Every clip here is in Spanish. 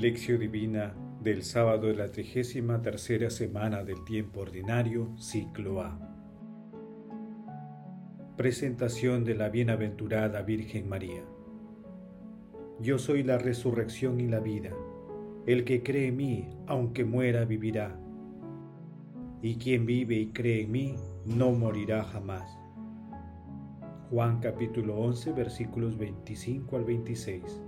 Lección Divina del sábado de la trigésima tercera semana del tiempo ordinario, ciclo A. Presentación de la bienaventurada Virgen María. Yo soy la resurrección y la vida. El que cree en mí, aunque muera, vivirá. Y quien vive y cree en mí, no morirá jamás. Juan capítulo 11 versículos 25 al 26.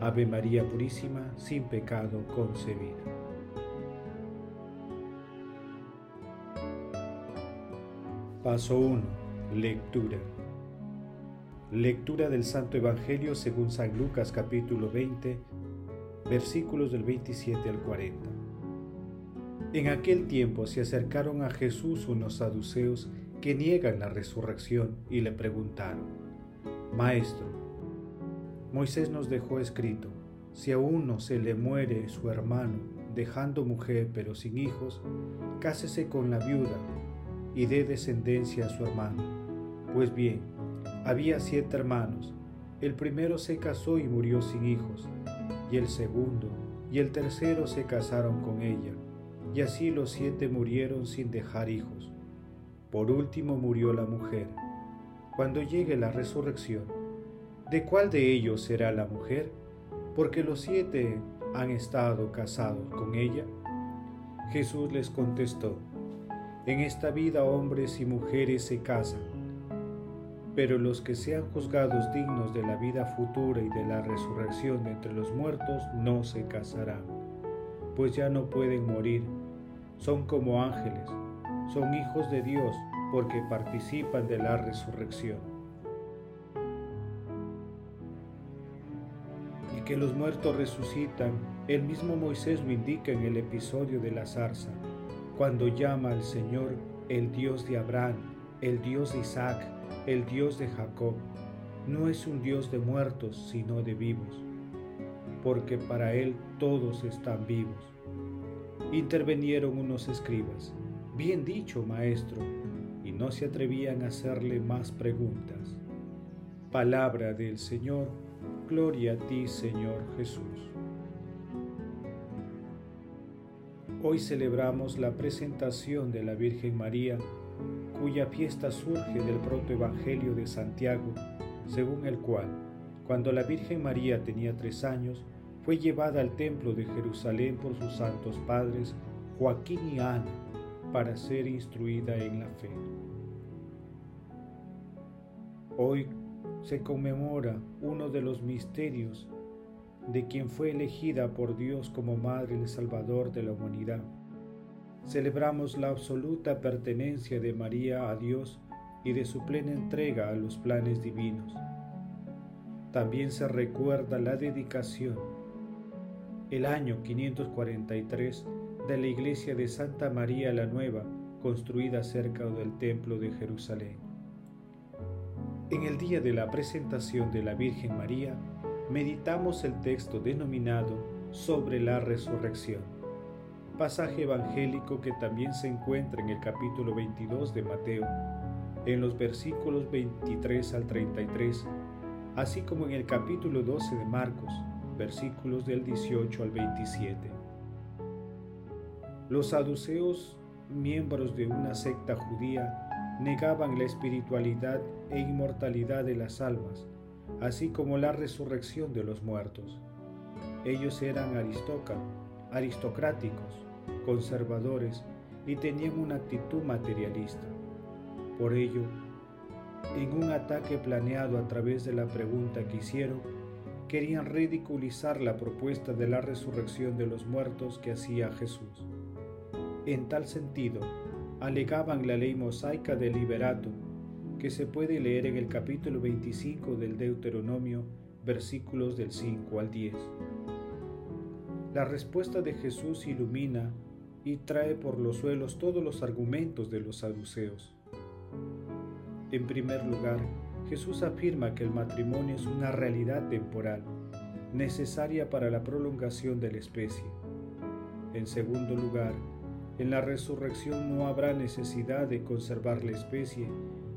Ave María Purísima, sin pecado concebida. Paso 1. Lectura. Lectura del Santo Evangelio según San Lucas capítulo 20, versículos del 27 al 40. En aquel tiempo se acercaron a Jesús unos saduceos que niegan la resurrección y le preguntaron, Maestro, Moisés nos dejó escrito, si a uno se le muere su hermano, dejando mujer pero sin hijos, cásese con la viuda y dé descendencia a su hermano. Pues bien, había siete hermanos, el primero se casó y murió sin hijos, y el segundo y el tercero se casaron con ella, y así los siete murieron sin dejar hijos. Por último murió la mujer. Cuando llegue la resurrección, ¿de cuál de ellos será la mujer? Porque los siete han estado casados con ella. Jesús les contestó, en esta vida hombres y mujeres se casan, pero los que sean juzgados dignos de la vida futura y de la resurrección de entre los muertos no se casarán, pues ya no pueden morir, son como ángeles, son hijos de Dios porque participan de la resurrección. Que los muertos resucitan, el mismo Moisés lo indica en el episodio de la zarza, cuando llama al Señor el Dios de Abraham, el Dios de Isaac, el Dios de Jacob. No es un Dios de muertos, sino de vivos, porque para Él todos están vivos. Intervinieron unos escribas, bien dicho, maestro, y no se atrevían a hacerle más preguntas. Palabra del Señor Gloria a ti, Señor Jesús. Hoy celebramos la presentación de la Virgen María, cuya fiesta surge del protoevangelio de Santiago, según el cual, cuando la Virgen María tenía tres años, fue llevada al templo de Jerusalén por sus santos padres Joaquín y Ana para ser instruida en la fe. Hoy se conmemora uno de los misterios de quien fue elegida por Dios como Madre y Salvador de la humanidad. Celebramos la absoluta pertenencia de María a Dios y de su plena entrega a los planes divinos. También se recuerda la dedicación, el año 543, de la iglesia de Santa María la Nueva, construida cerca del Templo de Jerusalén. En el día de la presentación de la Virgen María, meditamos el texto denominado sobre la resurrección, pasaje evangélico que también se encuentra en el capítulo 22 de Mateo, en los versículos 23 al 33, así como en el capítulo 12 de Marcos, versículos del 18 al 27. Los saduceos, miembros de una secta judía, negaban la espiritualidad e inmortalidad de las almas, así como la resurrección de los muertos. Ellos eran aristocráticos, conservadores y tenían una actitud materialista. Por ello, en un ataque planeado a través de la pregunta que hicieron, querían ridiculizar la propuesta de la resurrección de los muertos que hacía Jesús. En tal sentido, alegaban la ley mosaica del liberato, que se puede leer en el capítulo 25 del Deuteronomio, versículos del 5 al 10. La respuesta de Jesús ilumina y trae por los suelos todos los argumentos de los saduceos. En primer lugar, Jesús afirma que el matrimonio es una realidad temporal, necesaria para la prolongación de la especie. En segundo lugar, en la resurrección no habrá necesidad de conservar la especie,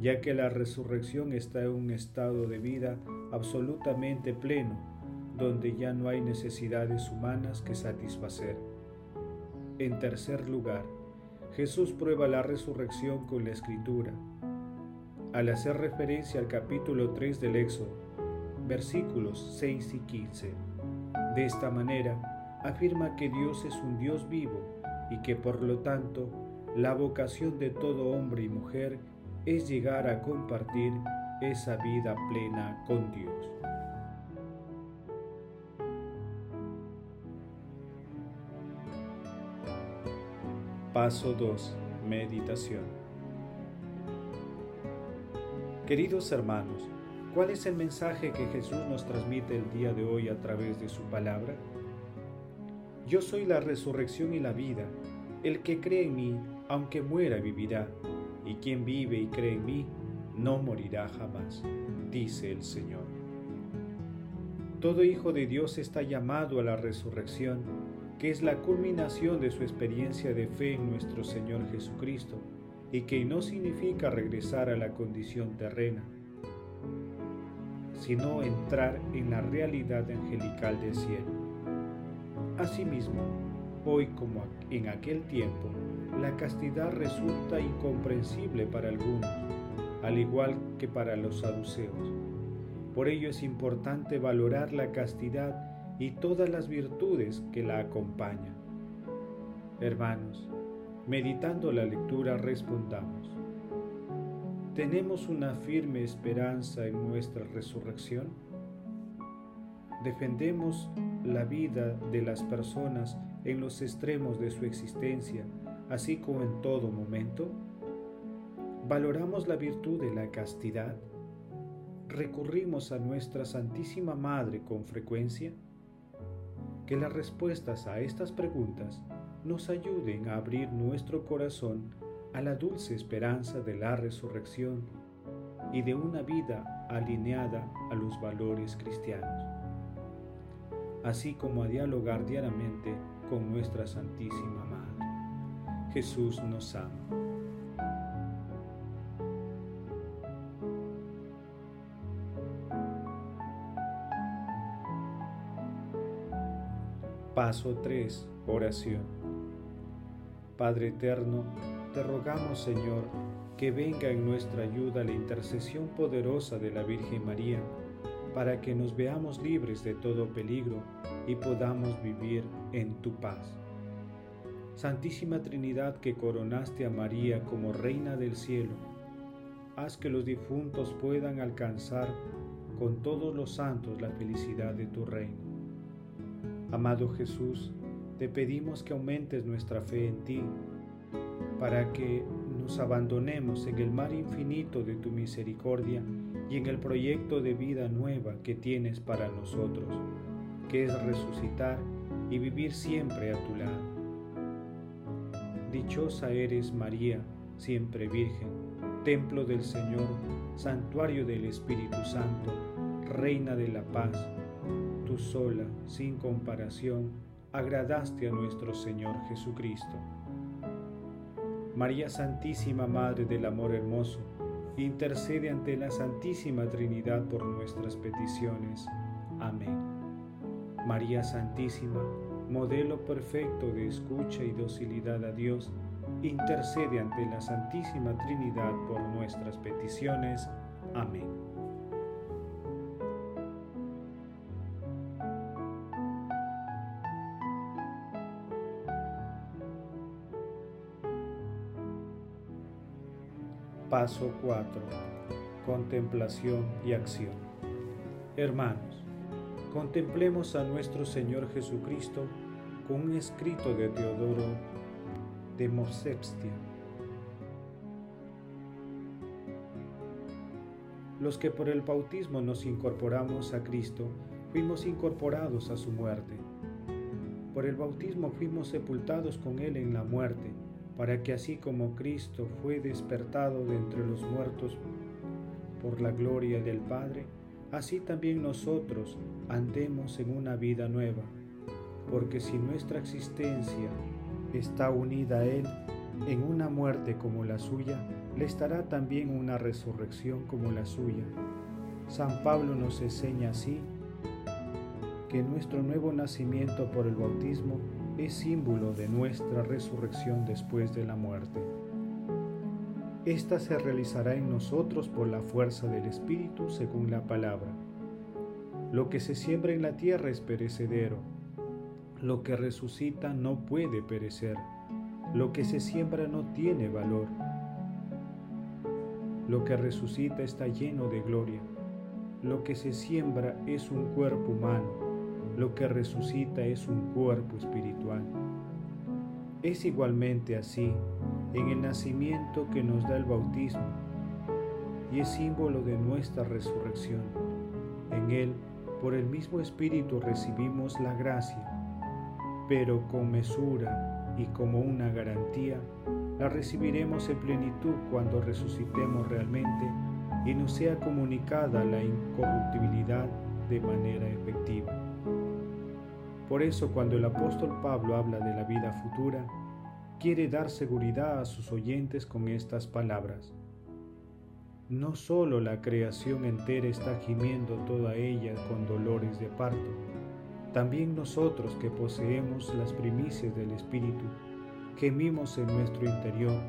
ya que la resurrección está en un estado de vida absolutamente pleno, donde ya no hay necesidades humanas que satisfacer. En tercer lugar, Jesús prueba la resurrección con la escritura. Al hacer referencia al capítulo 3 del Éxodo, versículos 6 y 15, de esta manera afirma que Dios es un Dios vivo y que por lo tanto la vocación de todo hombre y mujer es llegar a compartir esa vida plena con Dios. Paso 2. Meditación. Queridos hermanos, ¿cuál es el mensaje que Jesús nos transmite el día de hoy a través de su palabra? Yo soy la resurrección y la vida. El que cree en mí, aunque muera, vivirá. Y quien vive y cree en mí, no morirá jamás, dice el Señor. Todo hijo de Dios está llamado a la resurrección que es la culminación de su experiencia de fe en nuestro Señor Jesucristo y que no significa regresar a la condición terrena, sino entrar en la realidad angelical del cielo. Asimismo, hoy como en aquel tiempo, la castidad resulta incomprensible para algunos, al igual que para los saduceos. Por ello es importante valorar la castidad y todas las virtudes que la acompañan. Hermanos, meditando la lectura respondamos. ¿Tenemos una firme esperanza en nuestra resurrección? ¿Defendemos la vida de las personas en los extremos de su existencia, así como en todo momento? ¿Valoramos la virtud de la castidad? ¿Recurrimos a nuestra Santísima Madre con frecuencia? que las respuestas a estas preguntas nos ayuden a abrir nuestro corazón a la dulce esperanza de la resurrección y de una vida alineada a los valores cristianos, así como a dialogar diariamente con nuestra Santísima Madre. Jesús nos ama. Paso 3. Oración. Padre eterno, te rogamos Señor que venga en nuestra ayuda la intercesión poderosa de la Virgen María, para que nos veamos libres de todo peligro y podamos vivir en tu paz. Santísima Trinidad que coronaste a María como Reina del cielo, haz que los difuntos puedan alcanzar con todos los santos la felicidad de tu reino Amado Jesús, te pedimos que aumentes nuestra fe en ti, para que nos abandonemos en el mar infinito de tu misericordia y en el proyecto de vida nueva que tienes para nosotros, que es resucitar y vivir siempre a tu lado. Dichosa eres María, siempre Virgen, templo del Señor, santuario del Espíritu Santo, Reina de la paz tú sola, sin comparación, agradaste a nuestro Señor Jesucristo. María Santísima, Madre del Amor Hermoso, intercede ante la Santísima Trinidad por nuestras peticiones. Amén. María Santísima, modelo perfecto de escucha y docilidad a Dios, intercede ante la Santísima Trinidad por nuestras peticiones. Amén. Paso 4. Contemplación y acción. Hermanos, contemplemos a nuestro Señor Jesucristo con un escrito de Teodoro de Mosepstia. Los que por el bautismo nos incorporamos a Cristo, fuimos incorporados a su muerte. Por el bautismo fuimos sepultados con Él en la muerte, para que así como Cristo fue despertado de entre los muertos por la gloria del Padre, así también nosotros andemos en una vida nueva, porque si nuestra existencia está unida a Él en una muerte como la suya, le estará también una resurrección como la suya. San Pablo nos enseña así que nuestro nuevo nacimiento por el bautismo es símbolo de nuestra resurrección después de la muerte. Esta se realizará en nosotros por la fuerza del Espíritu según la palabra. Lo que se siembra en la tierra es perecedero, lo que resucita no puede perecer, lo que se siembra no tiene valor, lo que resucita está lleno de gloria, lo que se siembra es un cuerpo humano, lo que resucita es un cuerpo espiritual. Es igualmente así en el nacimiento que nos da el bautismo y es símbolo de nuestra resurrección. En él, por el mismo Espíritu recibimos la gracia, pero con mesura y como una garantía, la recibiremos en plenitud cuando resucitemos realmente y nos sea comunicada la incorruptibilidad de manera efectiva. Por eso cuando el apóstol Pablo habla de la vida futura, quiere dar seguridad a sus oyentes con estas palabras. No solo la creación entera está gimiendo toda ella con dolores de parto, también nosotros que poseemos las primicias del Espíritu, gemimos en nuestro interior,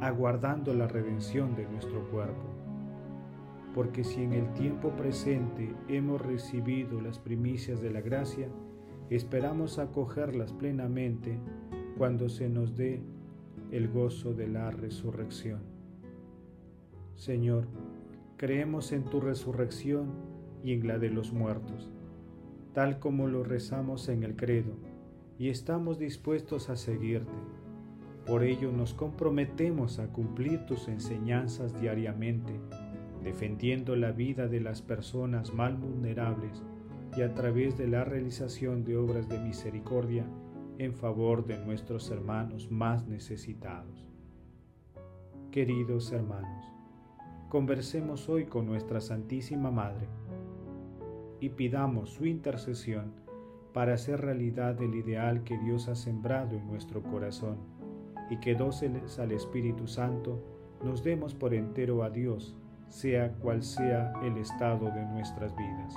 aguardando la redención de nuestro cuerpo. Porque si en el tiempo presente hemos recibido las primicias de la gracia, esperamos acogerlas plenamente cuando se nos dé el gozo de la resurrección. Señor, creemos en tu resurrección y en la de los muertos, tal como lo rezamos en el credo, y estamos dispuestos a seguirte. Por ello nos comprometemos a cumplir tus enseñanzas diariamente, defendiendo la vida de las personas mal vulnerables y a través de la realización de obras de misericordia en favor de nuestros hermanos más necesitados. Queridos hermanos, conversemos hoy con nuestra Santísima Madre y pidamos su intercesión para hacer realidad el ideal que Dios ha sembrado en nuestro corazón y que dóceles al Espíritu Santo nos demos por entero a Dios, sea cual sea el estado de nuestras vidas